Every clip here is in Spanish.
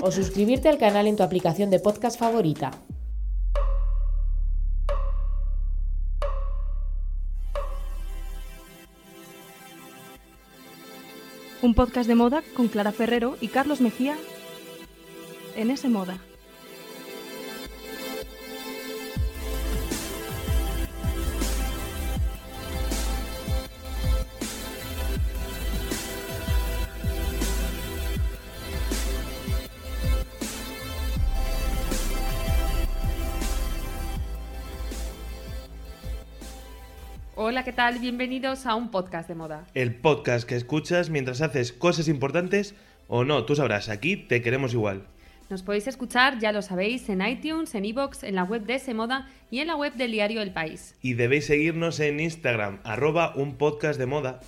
O suscribirte al canal en tu aplicación de podcast favorita. Un podcast de moda con Clara Ferrero y Carlos Mejía en ese moda. Hola, ¿qué tal? Bienvenidos a un podcast de moda. El podcast que escuchas mientras haces cosas importantes o no, tú sabrás, aquí te queremos igual. Nos podéis escuchar, ya lo sabéis, en iTunes, en iVoox, en la web de ese moda y en la web del diario El País. Y debéis seguirnos en Instagram, arroba un podcast de moda.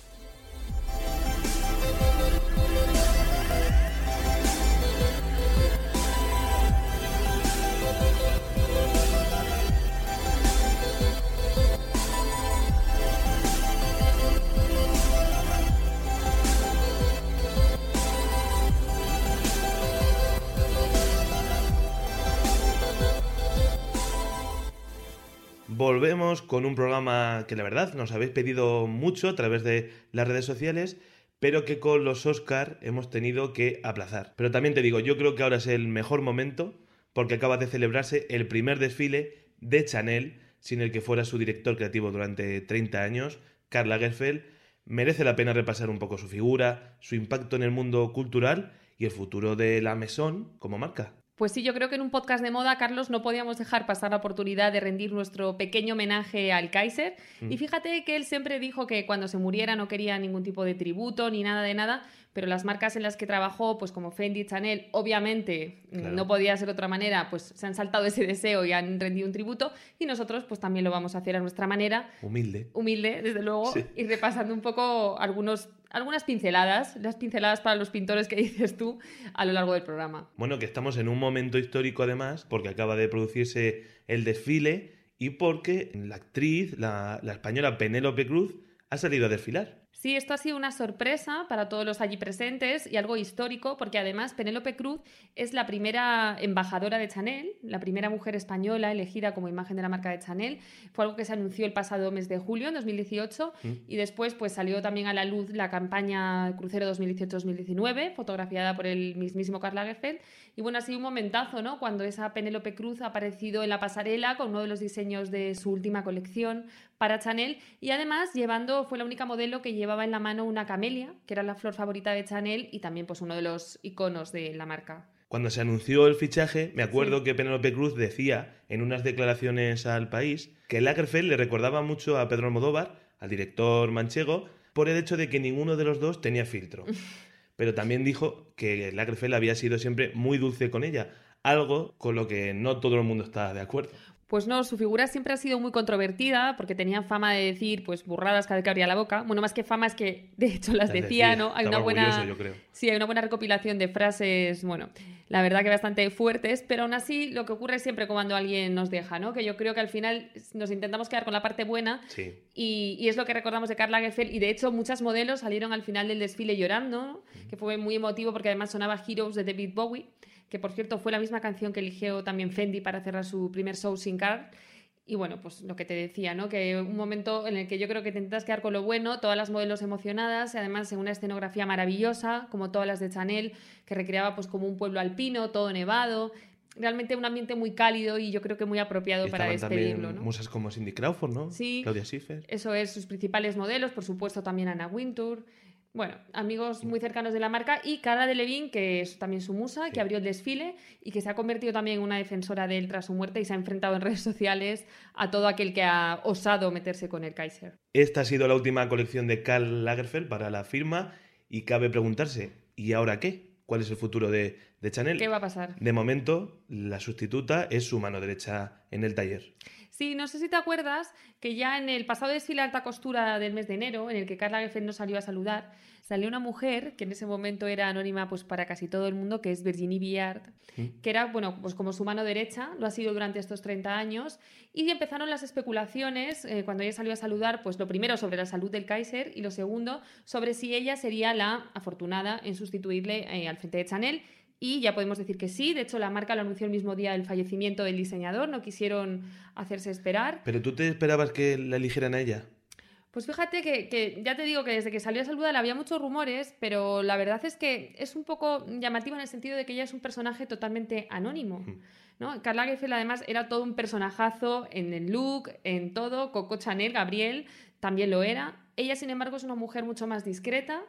Con un programa que la verdad nos habéis pedido mucho a través de las redes sociales, pero que con los Oscar hemos tenido que aplazar. Pero también te digo, yo creo que ahora es el mejor momento porque acaba de celebrarse el primer desfile de Chanel, sin el que fuera su director creativo durante 30 años, Karl Lagerfeld. Merece la pena repasar un poco su figura, su impacto en el mundo cultural y el futuro de la Maison como marca. Pues sí, yo creo que en un podcast de moda, Carlos, no podíamos dejar pasar la oportunidad de rendir nuestro pequeño homenaje al Kaiser. Mm. Y fíjate que él siempre dijo que cuando se muriera no quería ningún tipo de tributo ni nada de nada, pero las marcas en las que trabajó, pues como Fendi, Chanel, obviamente Claro. no podía ser de otra manera, pues se han saltado ese deseo y han rendido un tributo. Y nosotros, pues también lo vamos a hacer a nuestra manera, Humilde. humilde, desde luego, Sí. y repasando un poco algunos, algunas pinceladas, las pinceladas para los pintores que dices tú a lo largo del programa. Bueno, que estamos en un momento histórico además, porque acaba de producirse el desfile y porque la actriz, la, la española Penélope Cruz, ha salido a desfilar. Sí, esto ha sido una sorpresa para todos los allí presentes y algo histórico, porque además Penélope Cruz es la primera embajadora de Chanel, la primera mujer española elegida como imagen de la marca de Chanel. Fue algo que se anunció el pasado mes de julio, en 2018, Mm. y después pues salió también a la luz la campaña Crucero 2018-2019, fotografiada por el mismísimo Karl Lagerfeld. Y bueno, ha sido un momentazo, ¿no? Cuando esa Penélope Cruz ha aparecido en la pasarela con uno de los diseños de su última colección para Chanel y además llevando, fue la única modelo que llevaba en la mano una camelia, que era la flor favorita de Chanel y también pues uno de los iconos de la marca. Cuando se anunció el fichaje, me acuerdo que Penélope Cruz decía en unas declaraciones al país que Lagerfeld le recordaba mucho a Pedro Almodóvar, al director manchego, por el hecho de que ninguno de los dos tenía filtro. Pero también dijo que Lagerfeld había sido siempre muy dulce con ella, algo con lo que no todo el mundo está de acuerdo. Pues no, su figura siempre ha sido muy controvertida porque tenían fama de decir pues burradas cada vez que abría la boca. Bueno, más que fama es que de hecho las, Las decía, decía, ¿no? Hay una buena orgulloso, yo creo. Sí, hay una buena recopilación de frases, bueno, la verdad que bastante fuertes, pero aún así lo que ocurre siempre cuando alguien nos deja, ¿no? Que yo creo que al final nos intentamos quedar con la parte buena Sí. y, y es lo que recordamos de Karl Lagerfeld. Y de hecho, muchas modelos salieron al final del desfile llorando, que fue muy emotivo porque además sonaba Heroes de David Bowie, que por cierto fue la misma canción que eligió también Fendi para cerrar su primer show sin Karl. Y bueno, pues lo que te decía, ¿no? Que un momento en el que yo creo que te intentas quedar con lo bueno, todas las modelos emocionadas, y además en una escenografía maravillosa, como todas las de Chanel, que recreaba pues como un pueblo alpino, todo nevado. Realmente un ambiente muy cálido y yo creo que muy apropiado para despedirlo, también ¿no? musas como Cindy Crawford, ¿no? Sí. Claudia Schiffer. Eso es, sus principales modelos, por supuesto también Anna Wintour. Bueno, amigos muy cercanos de la marca y Cara Delevingne, que es también su musa, Sí. que abrió el desfile y que se ha convertido también en una defensora de él tras su muerte y se ha enfrentado en redes sociales a todo aquel que ha osado meterse con el Kaiser. Esta ha sido la última colección de Karl Lagerfeld para la firma y cabe preguntarse, ¿y ahora qué? ¿Cuál es el futuro de, de Chanel? ¿Qué va a pasar? De momento, la sustituta es su mano derecha en el taller. Sí, no sé si te acuerdas que ya en el pasado desfile de alta costura del mes de enero, en el que Carla Lagerfeld no salió a saludar, salió una mujer que en ese momento era anónima pues para casi todo el mundo, que es Virginie Viard, que era, bueno, pues como su mano derecha, lo ha sido durante estos 30 años, y empezaron las especulaciones eh, cuando ella salió a saludar, pues lo primero sobre la salud del Kaiser y lo segundo sobre si ella sería la afortunada en sustituirle eh, al frente de Chanel. Y ya podemos decir que sí, de hecho la marca lo anunció el mismo día del fallecimiento del diseñador, no quisieron hacerse esperar. ¿Pero tú te esperabas que la eligieran a ella? Pues fíjate que, que ya te digo que desde que salió a saludar había muchos rumores, pero la verdad es que es un poco llamativo en el sentido de que ella es un personaje totalmente anónimo. ¿no? Karl Lagerfeld además era todo un personajazo en el look, en todo. Coco Chanel, Gabriel también lo era. Ella, sin embargo, es una mujer mucho más discreta,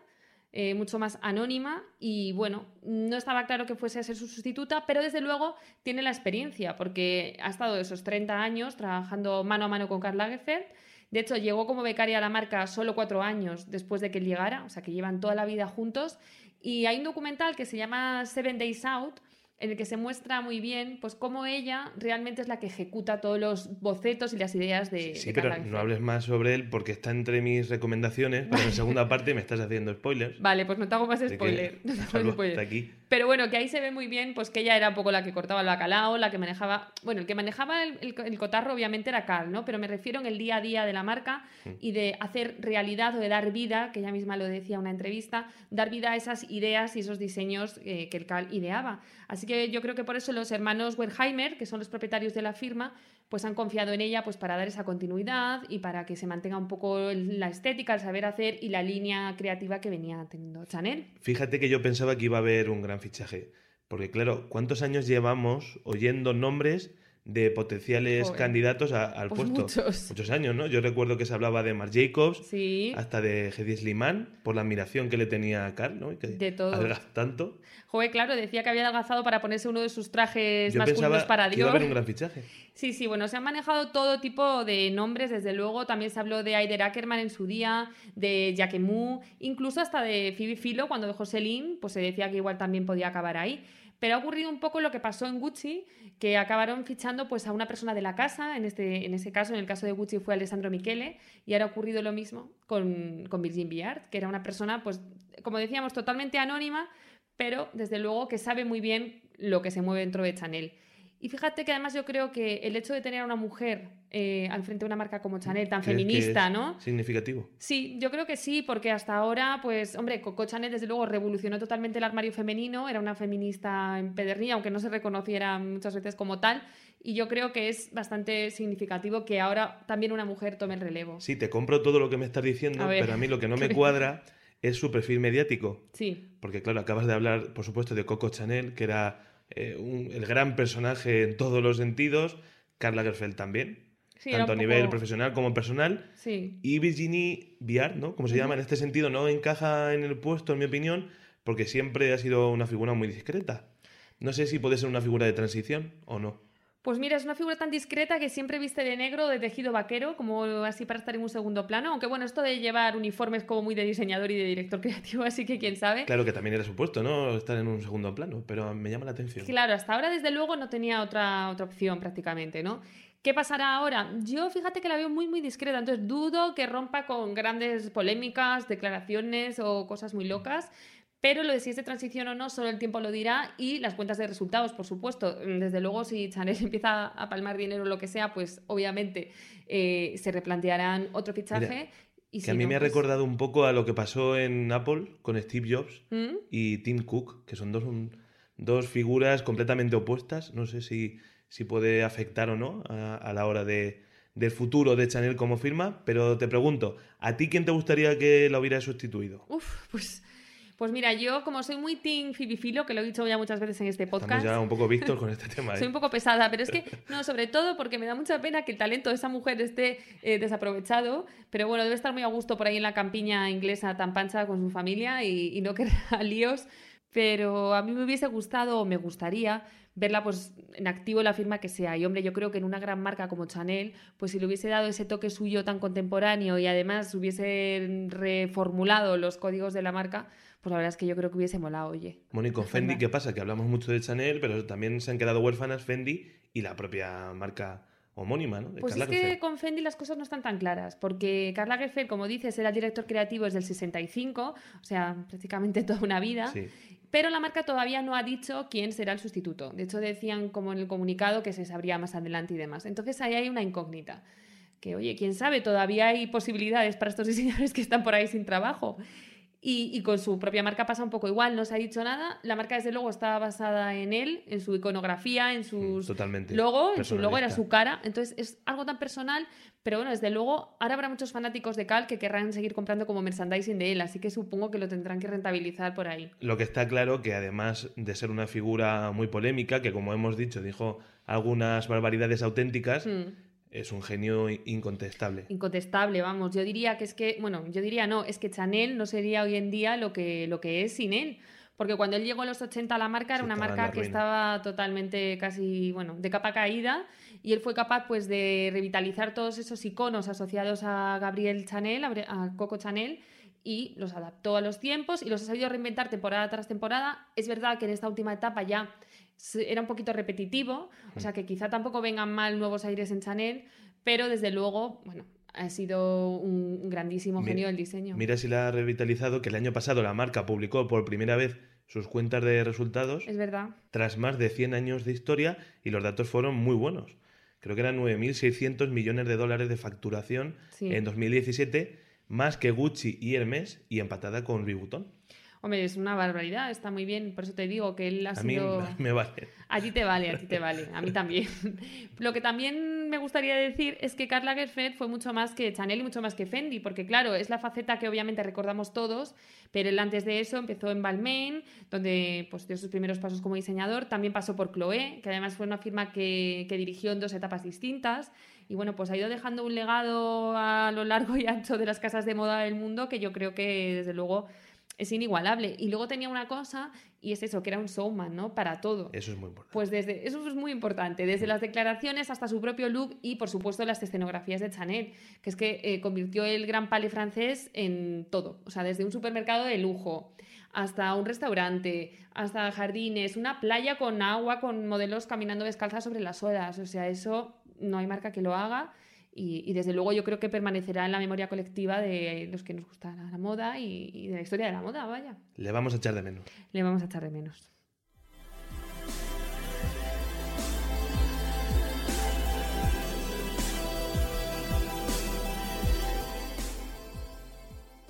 eh, mucho más anónima y bueno, no estaba claro que fuese a ser su sustituta, pero desde luego tiene la experiencia porque ha estado esos 30 años trabajando mano a mano con Karl Lagerfeld. De hecho, llegó como becaria a la marca solo cuatro años después de que él llegara, o sea que llevan toda la vida juntos. Y hay un documental que se llama Seven Days Out, en el que se muestra muy bien pues cómo ella realmente es la que ejecuta todos los bocetos y las ideas de, Sí, de pero no hables más sobre él porque está entre mis recomendaciones, pero en la segunda parte me estás haciendo spoilers. Vale, pues no te hago más spoiler. no te hago spoiler. hasta aquí. Pero bueno, que ahí se ve muy bien pues que ella era un poco la que cortaba el bacalao, la que manejaba... Bueno, el que manejaba el, el- el cotarro obviamente era Carl, ¿no? Pero me refiero en el día a día de la marca Mm. y de hacer realidad o de dar vida, que ella misma lo decía en una entrevista, dar vida a esas ideas y esos diseños eh, que el Carl ideaba. Así que yo creo que por eso los hermanos Wertheimer, que son los propietarios de la firma, pues han confiado en ella pues para dar esa continuidad y para que se mantenga un poco la estética, el saber hacer y la línea creativa que venía teniendo Chanel. Fíjate que yo pensaba que iba a haber un gran fichaje. Porque claro, ¿cuántos años llevamos oyendo nombres de potenciales Joder. candidatos a- al Pues puesto? muchos. años, ¿no? Yo recuerdo que se hablaba de Marc Jacobs, Sí. hasta de Hedi Slimane, por la admiración que le tenía a Carl, ¿no? Que De adelgaza tanto. Joder, claro, decía que había adelgazado para ponerse uno de sus trajes Yo masculinos para que iba a Dior. haber un gran fichaje. Sí, sí, bueno, se han manejado todo tipo de nombres, desde luego. También se habló de Aider Ackerman en su día, de Jacquemus, incluso hasta de Phoebe Philo cuando dejó Celine, pues se decía que igual también podía acabar ahí. Pero ha ocurrido un poco lo que pasó en Gucci, que acabaron fichando pues a una persona de la casa, en, este, en ese caso, en el caso de Gucci fue Alessandro Michele, y ahora ha ocurrido lo mismo con, con Virgin Viard, que era una persona, pues, como decíamos, totalmente anónima, pero desde luego que sabe muy bien lo que se mueve dentro de Chanel. Y fíjate que además yo creo que el hecho de tener a una mujer eh, al frente de una marca como Chanel, tan ¿Crees que feminista, ¿no? Significativo. Sí, yo creo que sí, porque hasta ahora, pues, hombre, Coco Chanel desde luego revolucionó totalmente el armario femenino, era una feminista empedernida, aunque no se reconociera muchas veces como tal, y yo creo que es bastante significativo que ahora también una mujer tome el relevo. Sí, te compro todo lo que me estás diciendo, A pero a mí lo que no me cuadra es su perfil mediático. Sí, Porque claro, acabas de hablar, por supuesto, de Coco Chanel, que era eh, un- el gran personaje en todos los sentidos. Karl Lagerfeld también, sí, tanto a nivel poco- profesional como personal. Sí, Y Virginie Viard, ¿no? Como se llama en este sentido, no encaja en el puesto, en mi opinión, porque siempre ha sido una figura muy discreta. No sé si puede ser una figura de transición o no. Pues mira, es una figura tan discreta que siempre viste de negro, de tejido vaquero, como así para estar en un segundo plano. Aunque bueno, esto de llevar uniformes como muy de diseñador y de director creativo, así que quién sabe. Claro que también era su puesto, ¿no? Estar en un segundo plano, pero me llama la atención. Claro, hasta ahora desde luego no tenía otra, otra opción prácticamente, ¿no? ¿Qué pasará ahora? Yo fíjate que la veo muy muy discreta, entonces dudo que rompa con grandes polémicas, declaraciones o cosas muy locas. Pero lo de si es de transición o no, solo el tiempo lo dirá y las cuentas de resultados, por supuesto. Desde luego, si Chanel empieza a palmar dinero o lo que sea, pues obviamente eh, se replantearán otro fichaje. Mira, y que si a mí no, me ha pues- recordado un poco a lo que pasó en Apple con Steve Jobs ¿Mm? y Tim Cook, que son dos, un- dos figuras completamente opuestas. No sé si, si puede afectar o no a, a la hora de, del futuro de Chanel como firma, pero te pregunto, ¿a ti quién te gustaría que la hubiera sustituido? Uf, pues, Pues mira, yo como soy muy team fibifilo, que lo he dicho ya muchas veces en este Estamos podcast, ya un poco vistos con este tema. ¿eh? soy un poco pesada, pero es que, no, sobre todo porque me da mucha pena que el talento de esa mujer esté eh, desaprovechado, pero bueno, debe estar muy a gusto por ahí en la campiña inglesa tan pancha con su familia y, y no querer líos, pero a mí me hubiese gustado o me gustaría verla pues en activo en la firma que sea. Y hombre, yo creo que en una gran marca como Chanel, pues si le hubiese dado ese toque suyo tan contemporáneo y además hubiese reformulado los códigos de la marca, pues la verdad es que yo creo que hubiese molado, oye. Mónico, Fendi, ¿qué pasa? Que hablamos mucho de Chanel, pero también se han quedado huérfanas Fendi y la propia marca homónima, ¿no? De Pues es que con Fendi las cosas no están tan claras, porque Karl Lagerfeld, como dices, era director creativo desde el 65, o sea, prácticamente toda una vida. Sí. Pero la marca todavía no ha dicho quién será el sustituto. De hecho, decían como en el comunicado que se sabría más adelante y demás. Entonces ahí hay una incógnita. Que, oye, quién sabe, todavía hay posibilidades para estos diseñadores que están por ahí sin trabajo. Y, y con su propia marca pasa un poco igual, no se ha dicho nada. La marca, desde luego, está basada en él, en su iconografía, en sus Totalmente. logo, en su logo era su cara. Entonces es algo tan personal, pero bueno, desde luego, ahora habrá muchos fanáticos de Cal que querrán seguir comprando como merchandising de él, así que supongo que lo tendrán que rentabilizar por ahí. Lo que está claro que además de ser una figura muy polémica, que como hemos dicho, dijo algunas barbaridades auténticas, Hmm. Es un genio incontestable. Incontestable, vamos. Yo diría que es que, bueno, yo diría no, es que Chanel no sería hoy en día lo que, lo que es sin él. Porque cuando él llegó a los 80 a la marca era una marca que estaba totalmente casi, bueno, de capa caída y él fue capaz pues de revitalizar todos esos iconos asociados a Gabriel Chanel, a Coco Chanel y los adaptó a los tiempos y los ha sabido reinventar temporada tras temporada. Es verdad que en esta última etapa ya era un poquito repetitivo, o sea que quizá tampoco vengan mal nuevos aires en Chanel, pero desde luego, bueno, ha sido un, grandísimo genio del diseño. Mira si la ha revitalizado, que el año pasado la marca publicó por primera vez sus cuentas de resultados Es verdad. tras más de 100 años de historia y los datos fueron muy buenos. Creo que eran 9.600 millones de dólares de facturación Sí. en 2017, más que Gucci y Hermes y empatada con Louis Vuitton. Hombre, es una barbaridad, está muy bien. Por eso te digo que él ha A mí sido. me vale. A ti te vale, a ti te vale, a mí también. Lo que también me gustaría decir es que Karl Lagerfeld fue mucho más que Chanel y mucho más que Fendi, porque claro, es la faceta que obviamente recordamos todos, pero él antes de eso empezó en Balmain, donde pues, dio sus primeros pasos como diseñador, también pasó por Chloé, que además fue una firma que, que dirigió en dos etapas distintas, y bueno, pues ha ido dejando un legado a lo largo y ancho de las casas de moda del mundo que yo creo que desde luego es inigualable. Y luego tenía una cosa, y es eso, que era un showman, ¿no? Para todo. Eso es muy importante. Pues desde, eso es muy importante, desde las declaraciones hasta su propio look y por supuesto las escenografías de Chanel, que es que eh, convirtió el gran palais francés en todo, o sea, desde un supermercado de lujo hasta un restaurante, hasta jardines, una playa con agua, con modelos caminando descalzas sobre las olas, o sea, eso no hay marca que lo haga y, y desde luego yo creo que permanecerá en la memoria colectiva de los que nos gusta la, la moda y, y de la historia de la moda, vaya, Le vamos a echar de menos. le vamos a echar de menos.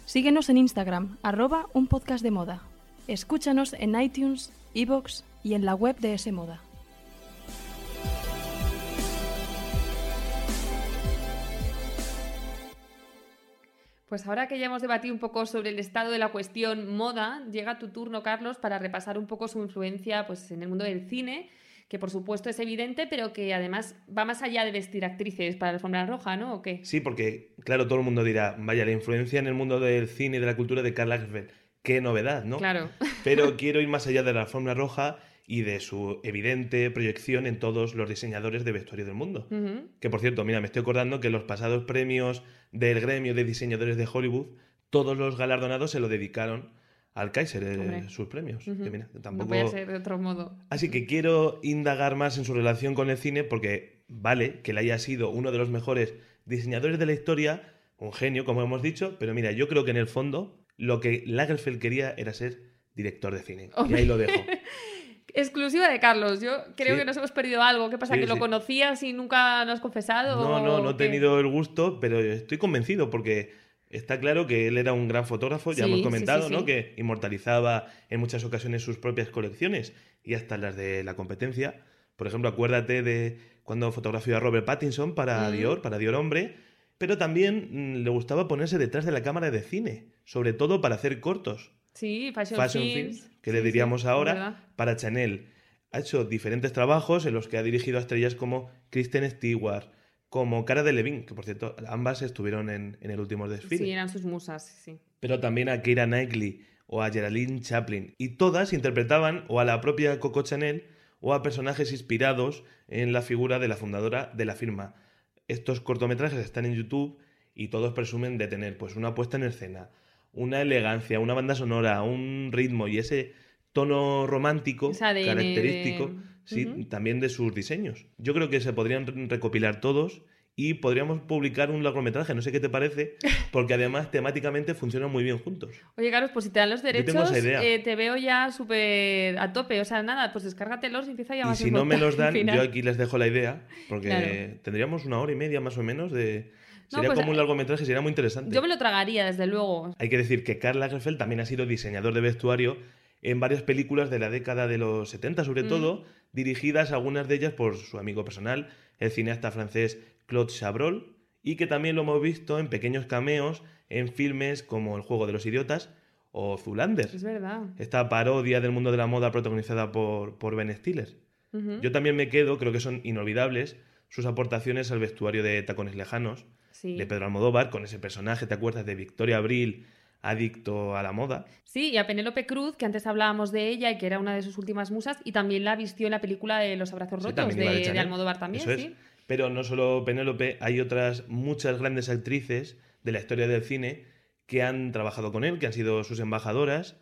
Síguenos en Instagram, arroba un podcast de moda. Escúchanos en iTunes, iVoox y en la web de S Moda. Pues ahora que ya hemos debatido un poco sobre el estado de la cuestión moda, llega tu turno, Carlos, para repasar un poco su influencia pues, en el mundo del cine, que por supuesto es evidente, pero que además va más allá de vestir actrices para la alfombra roja, ¿no? ¿O qué? Sí, porque, claro, todo el mundo dirá, vaya, la influencia en el mundo del cine y de la cultura de Karl Lagerfeld. Qué novedad, ¿no? Claro. Pero quiero ir más allá de la alfombra roja y de su evidente proyección en todos los diseñadores de vestuario del mundo. Que por cierto, mira, me estoy acordando que los pasados premios del gremio de diseñadores de Hollywood, todos los galardonados se lo dedicaron al Kaiser, eh, Hombre. sus premios. Ujú. Que mira, No podía ser de otro modo. Así que quiero indagar más en su relación con el cine porque vale que él haya sido uno de los mejores diseñadores de la historia, un genio, como hemos dicho, pero mira, yo creo que en el fondo lo que Lagerfeld quería era ser director de cine. Y ahí lo dejo. Exclusiva de Carlos. Yo creo Sí. que nos hemos perdido algo. ¿Qué pasa? Sí, ¿Que lo sí. conocías y nunca lo has confesado? No, no, no ¿O he tenido el gusto, pero estoy convencido porque está claro que él era un gran fotógrafo, ya hemos comentado, ¿no? Que inmortalizaba en muchas ocasiones sus propias colecciones y hasta las de la competencia. Por ejemplo, acuérdate de cuando fotografió a Robert Pattinson para Mm. Dior, para Dior Hombre, pero también mm, le gustaba ponerse detrás de la cámara de cine, sobre todo para hacer cortos. Sí, Fashion, Fashion Films. Films, que Sí, le diríamos ahora, para Chanel. Ha hecho diferentes trabajos en los que ha dirigido a estrellas como Kristen Stewart, como Cara de Levine, que por cierto, ambas estuvieron en, en el último desfile. Sí, eran sus musas, sí. Pero también a Keira Knightley o a Geraldine Chaplin. Y todas interpretaban o a la propia Coco Chanel o a personajes inspirados en la figura de la fundadora de la firma. Estos cortometrajes están en YouTube y todos presumen de tener pues una puesta en escena, una elegancia, una banda sonora, un ritmo y ese tono romántico característico de- sí, también de sus diseños. Yo creo que se podrían re- recopilar todos y podríamos publicar un largometraje, no sé qué te parece, porque además temáticamente funcionan muy bien juntos. Oye, Carlos, pues si te dan los derechos, eh, te veo ya súper a tope. O sea, nada, pues descárgatelos y empieza ya Y más si no me los dan, yo aquí les dejo la idea, porque Claro. tendríamos una hora y media más o menos de... Sería pues, como un eh, largometraje, sería muy interesante. Yo me lo tragaría, desde luego. Hay que decir que Karl Lagerfeld también ha sido diseñador de vestuario en varias películas de la década de los 70, sobre Mm. todo, dirigidas algunas de ellas por su amigo personal, el cineasta francés Claude Chabrol, y que también lo hemos visto en pequeños cameos en filmes como El juego de los idiotas o Zulander, Es verdad. esta parodia del mundo de la moda protagonizada por, por Ben Stiller. Yo también me quedo, creo que son inolvidables, sus aportaciones al vestuario de Tacones Lejanos, Sí. de Pedro Almodóvar, con ese personaje, ¿te acuerdas? De Victoria Abril, adicto a la moda. Sí, y a Penélope Cruz, que antes hablábamos de ella y que era una de sus últimas musas, y también la vistió en la película de Los abrazos rotos de. Almodóvar también, Eso es. sí. Pero no solo Penélope, hay otras muchas grandes actrices de la historia del cine que han trabajado con él, que han sido sus embajadoras.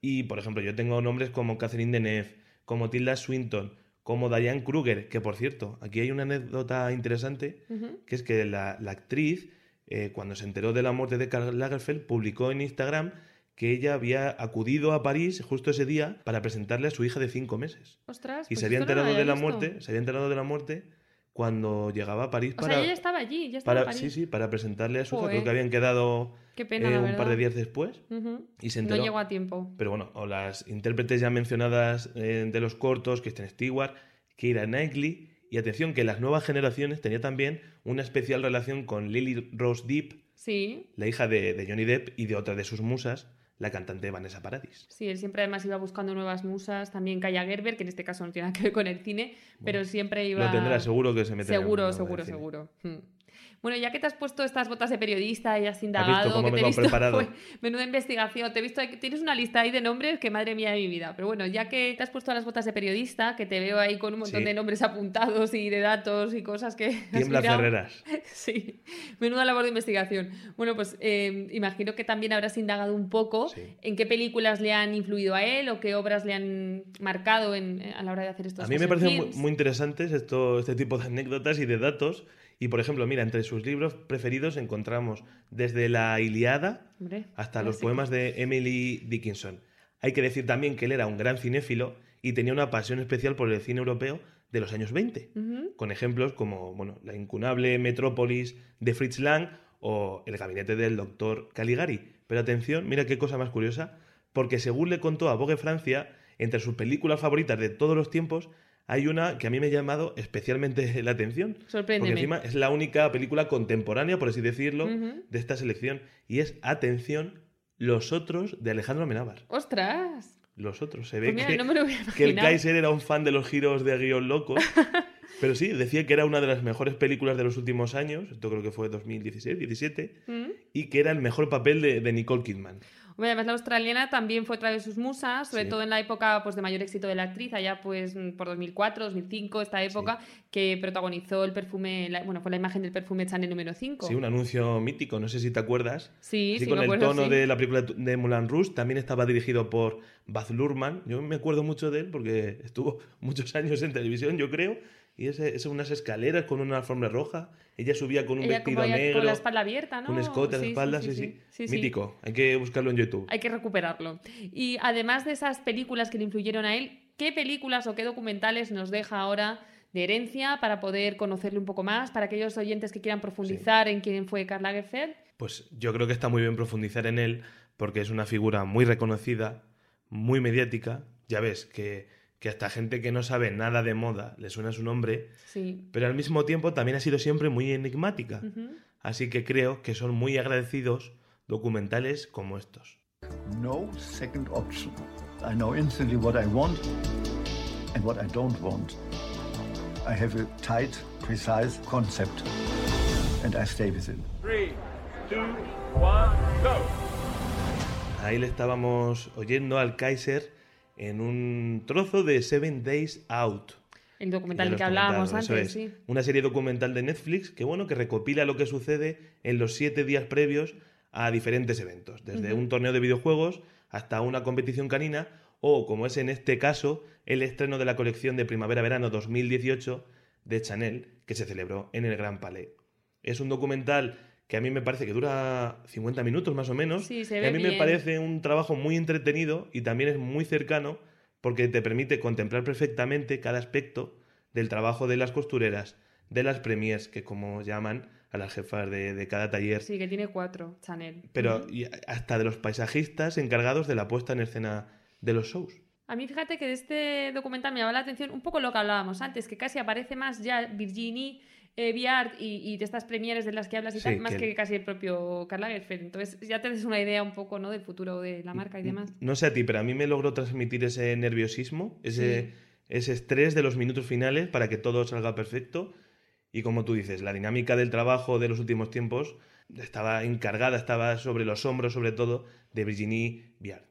Y, por ejemplo, yo tengo nombres como Catherine Deneuve, como Tilda Swinton, como Diane Kruger, que por cierto, aquí hay una anécdota interesante, que es que la, la actriz, eh, cuando se enteró de la muerte de Karl Lagerfeld, publicó en Instagram que ella había acudido a París justo ese día para presentarle a su hija de cinco meses. Ostras, Y pues se había no enterado de la visto. muerte, se había enterado de la muerte cuando llegaba a París O para, sea, ella ya estaba allí, ya estaba para en París. sí, sí, para presentarle a su hija. Joder. Creo que habían quedado pena, eh, un par de días después Ujú. y se No enteró. llegó a tiempo. Pero bueno, o las intérpretes ya mencionadas eh, de los cortos, Kristen Stewart, Keira Knightley, y atención que las nuevas generaciones tenía también una especial relación con Lily Rose Depp, Sí, la hija de, de Johnny Depp y de otra de sus musas, la cantante Vanessa Paradis. sí, él siempre además iba buscando nuevas musas. También Kaya Gerber, que en este caso no tiene nada que ver con el cine, pero siempre iba. Lo tendrá, seguro que se meterá en Seguro, el mundo seguro, seguro. Hmm. Bueno, ya que te has puesto estas botas de periodista y has indagado, cómo que te he visto, preparado? fue menuda investigación, te he visto tienes una lista ahí de nombres que madre mía de mi vida. Pero bueno, ya que te has puesto las botas de periodista, que te veo ahí con un montón Sí. de nombres apuntados y de datos y cosas que has Tiembla mirado. Ferreras. Sí, menuda labor de investigación. Bueno, pues eh, imagino que también habrás indagado un poco Sí. en qué películas le han influido a él o qué obras le han marcado en- a la hora de hacer estos A mí me parecen muy, muy interesantes esto, este tipo de anécdotas y de datos. Y por ejemplo, mira, entre sus libros preferidos encontramos desde la Iliada Hombre, hasta los poemas de Emily Dickinson. Hay que decir también que él era un gran cinéfilo y tenía una pasión especial por el cine europeo de los años 20, Ujú. con ejemplos como bueno, la incunable Metrópolis de Fritz Lang o El gabinete del doctor Caligari. Pero atención, mira qué cosa más curiosa, porque según le contó a Vogue Francia, entre sus películas favoritas de todos los tiempos, hay una que a mí me ha llamado especialmente la atención. Sorpréndeme. Porque encima es la única película contemporánea, por así decirlo, de esta selección. Y es, atención, Los Otros de Alejandro Amenábar. ¡Ostras! Los Otros. Se Pues ve mira, que, no el. Kaiser era un fan de los giros de guion locos. Pero sí, decía que era una de las mejores películas de los últimos años, esto creo que fue 2016, 17, Mm. y que era el mejor papel de, de Nicole Kidman. Hombre, además la australiana también fue otra de sus musas, sobre Sí. todo en la época pues, de mayor éxito de la actriz, allá pues por 2004, 2005, esta época, que protagonizó el perfume, la- bueno, fue la imagen del perfume Chanel número 5. Sí, un anuncio mítico, no sé si te acuerdas. Sí, Así sí, con me el acuerdo, tono sí. de la película de Moulin Rouge, también estaba dirigido por Baz Luhrmann. Yo me acuerdo mucho de él porque estuvo muchos años en televisión, yo creo. Y ese, ese unas escaleras con una alfombra roja. Ella subía con un Ella vestido como negro, con la espalda abierta, ¿no? un escote a la Sí, espalda, sí, sí, sí. sí. Sí, sí. Mítico, hay que buscarlo en YouTube. Hay que recuperarlo. Y además de esas películas que le influyeron a él, ¿qué películas o qué documentales nos deja ahora de herencia para poder conocerle un poco más? Para aquellos oyentes que quieran profundizar en quién fue Karl Lagerfeld. Pues yo creo que está muy bien profundizar en él porque es una figura muy reconocida, muy mediática. Ya ves que, que hasta gente que no sabe nada de moda le suena su nombre, Sí. pero al mismo tiempo también ha sido siempre muy enigmática. Así que creo que son muy agradecidos documentales como estos. No second option. I know instantly what I want and what I don't want. I have a tight, precise concept and I stay with it. Three, two, one, go. Ahí le estábamos oyendo al Kaiser en un trozo de Seven Days Out. El documental que has hablábamos antes, es. sí. Una serie documental de Netflix que, bueno, que recopila lo que sucede en los siete días previos a diferentes eventos, desde un torneo de videojuegos hasta una competición canina o, como es en este caso, el estreno de la colección de primavera-verano 2018 de Chanel que se celebró en el Gran Palais. Es un documental que a mí me parece que dura 50 minutos más o menos. Sí, se y ve a mí me parece un trabajo muy entretenido y también es muy cercano porque te permite contemplar perfectamente cada aspecto del trabajo de las costureras, de las premiers, que como llaman a las jefas de, de cada taller, Sí, que tiene cuatro, Chanel. pero y hasta de los paisajistas encargados de la puesta en escena de los shows. A mí fíjate que de este documental me llama la atención un poco lo que hablábamos antes, que casi aparece más ya Virginie eh, Viard y, y de estas premieres de las que hablas y Sí, tal, más que que, casi el propio Karl Lagerfeld. Entonces ya te des una idea un poco ¿no? del futuro de la marca y demás. No sé a ti, pero a mí me logró transmitir ese nerviosismo, ese, Sí. ese estrés de los minutos finales para que todo salga perfecto. Y como tú dices, la dinámica del trabajo de los últimos tiempos estaba encargada, estaba sobre los hombros, sobre todo, de Virginie Viard.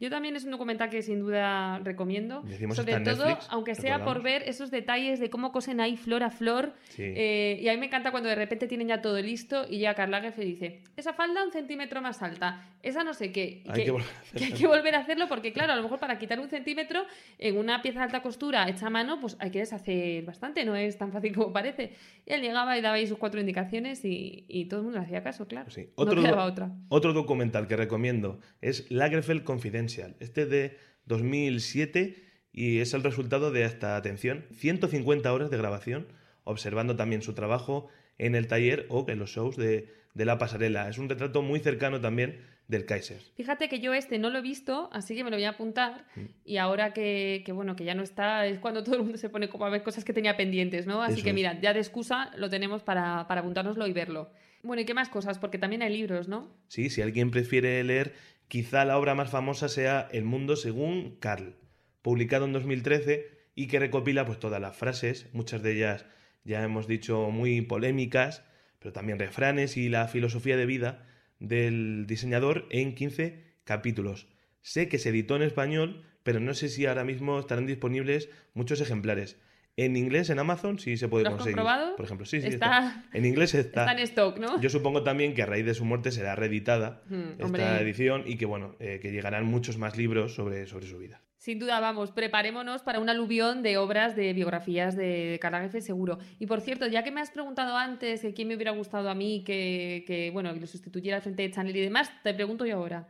Yo también es un documental que sin duda recomiendo. Decimos Sobre todo, Netflix, aunque sea por ver esos detalles de cómo cosen ahí flor a flor. Sí. Eh, y a mí me encanta cuando de repente tienen ya todo listo y ya Karl Lagerfeld dice, esa falda un centímetro más alta, esa no sé qué. Hay que volver a que hay que volver a hacerlo porque, claro, a lo mejor para quitar un centímetro en una pieza de alta costura hecha a mano, pues hay que deshacer bastante, no es tan fácil como parece. Y él llegaba y daba ahí sus cuatro indicaciones y, y todo el mundo le hacía caso, claro. Sí. no Otro, quedaba otra. otro documental que recomiendo es Lagerfeld Confidential. Este es de 2007 y es el resultado de hasta, atención, 150 horas de grabación, observando también su trabajo en el taller o en los shows de, de la pasarela. Es un retrato muy cercano también del Kaiser. Fíjate que yo este no lo he visto, así que me lo voy a apuntar. Y ahora que, que, bueno, que ya no está, es cuando todo el mundo se pone como a ver cosas que tenía pendientes, ¿no? Así Eso que es. mira, ya de excusa lo tenemos para, para apuntárnoslo y verlo. Bueno, ¿y qué más cosas? Porque también hay libros, ¿no? Sí, si alguien prefiere leer, quizá la obra más famosa sea El mundo según Carl, publicado en 2013 y que recopila pues todas las frases, muchas de ellas ya hemos dicho muy polémicas, pero también refranes y la filosofía de vida del diseñador en 15 capítulos. Sé que se editó en español, pero no sé si ahora mismo estarán disponibles muchos ejemplares. En inglés, en Amazon, sí se puede ¿Lo has conseguir. comprobado? Por ejemplo, sí, sí. Está- En inglés está. Está en stock, ¿no? Yo supongo también que a raíz de su muerte será reeditada Mm, esta hombre. edición y que bueno, eh, que llegarán muchos más libros sobre, sobre su vida. Sin duda, vamos, preparémonos para un aluvión de obras de biografías de Lagerfeld seguro. Y por cierto, ya que me has preguntado antes que quién me hubiera gustado a mí que, que bueno, que lo sustituyera al frente de Chanel y demás, te pregunto yo ahora.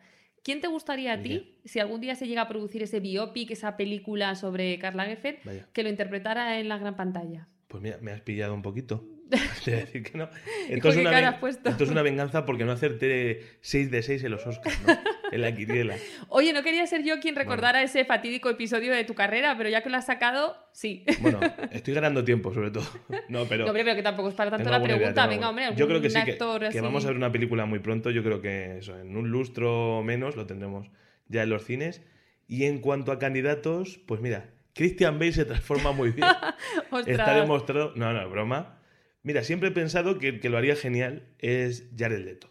¿Quién te gustaría a ti, si algún día se llega a producir ese biopic, esa película sobre Lagerfeld, Vaya. que lo interpretara en la gran pantalla? Pues mira, me has pillado un poquito. Te voy a decir que no. ¿qué Esto es, una cara ven- has puesto? esto es una venganza porque no acerté 6 de 6 en los Oscars, ¿no? en la quiniela. Oye, no quería ser yo quien recordara ese fatídico episodio de tu carrera, pero ya que lo has sacado, sí. Bueno, estoy ganando tiempo, sobre todo. No, pero. No, hombre, pero que tampoco es para tanto la idea, pregunta. Venga, hombre, Yo creo que sí, que, vamos a ver una película muy pronto. Yo creo que eso, en un lustro o menos lo tendremos ya en los cines. Y en cuanto a candidatos, pues mira, Christian Bale se transforma muy bien. Está demostrado. No, no, broma. Mira, siempre he pensado que el que lo haría genial es Jared Leto.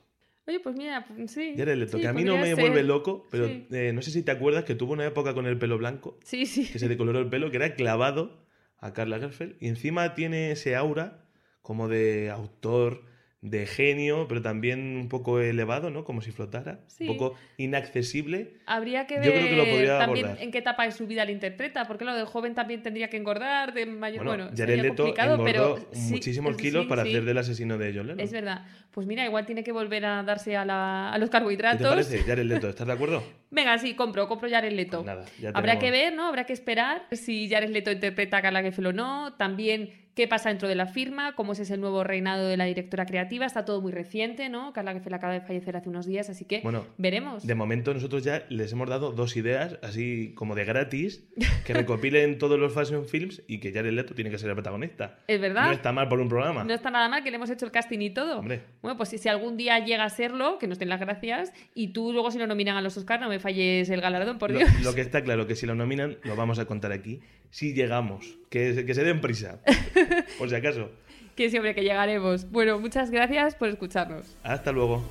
Oye, pues mira, pues sí. Jared Leto, sí, que a mí no me ser. vuelve loco, pero Sí. eh, no sé si te acuerdas que tuvo una época con el pelo blanco, Sí, sí. que se decoloró el pelo, que era clavado a Karl Lagerfeld, y encima tiene ese aura como de autor, de genio, pero también un poco elevado, ¿no? Como si flotara, Sí. un poco inaccesible. Habría que ver Yo creo que lo podría también abordar. en qué etapa de su vida lo interpreta, porque lo de joven también tendría que engordar, de mayor, Bueno, bueno, Jared Leto complicado, engordó pero muchísimos sí, kilos sí, para hacer del asesino de John Lennon. Es verdad. Pues mira, igual tiene que volver a darse a, la- a los ¿Qué carbohidratos. te parece, Jared Leto? ¿Estás de acuerdo? Venga, sí, compro, compro Jared Leto. Pues nada, ya Habrá tenemos- que ver, ¿no? Habrá que esperar si Jared Leto interpreta a Carla o no. También qué pasa dentro de la firma, cómo es ese nuevo reinado de la directora creativa. Está todo muy reciente, ¿no? Carla Gefel acaba de fallecer hace unos días, así que Bueno, veremos. De momento nosotros ya les hemos dado dos ideas, así como de gratis, que recopilen todos los fashion films y que Jared Leto tiene que ser el protagonista. ¿Es verdad? No está mal por un programa. No está nada mal que le hemos hecho el casting y todo. Hombre. Bueno, pues si, algún día llega a serlo, que nos den las gracias, y tú luego si lo nominan a los Oscars no me falles el galardón, por Lo, Dios. lo que está claro que si lo nominan, lo vamos a contar aquí. Si llegamos, que, que se den prisa, por si acaso. Que siempre que llegaremos. Bueno, muchas gracias por escucharnos. Hasta luego.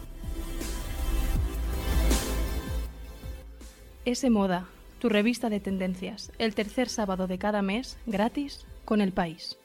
S Moda, tu revista de tendencias, el tercer sábado de cada mes, gratis, con el país.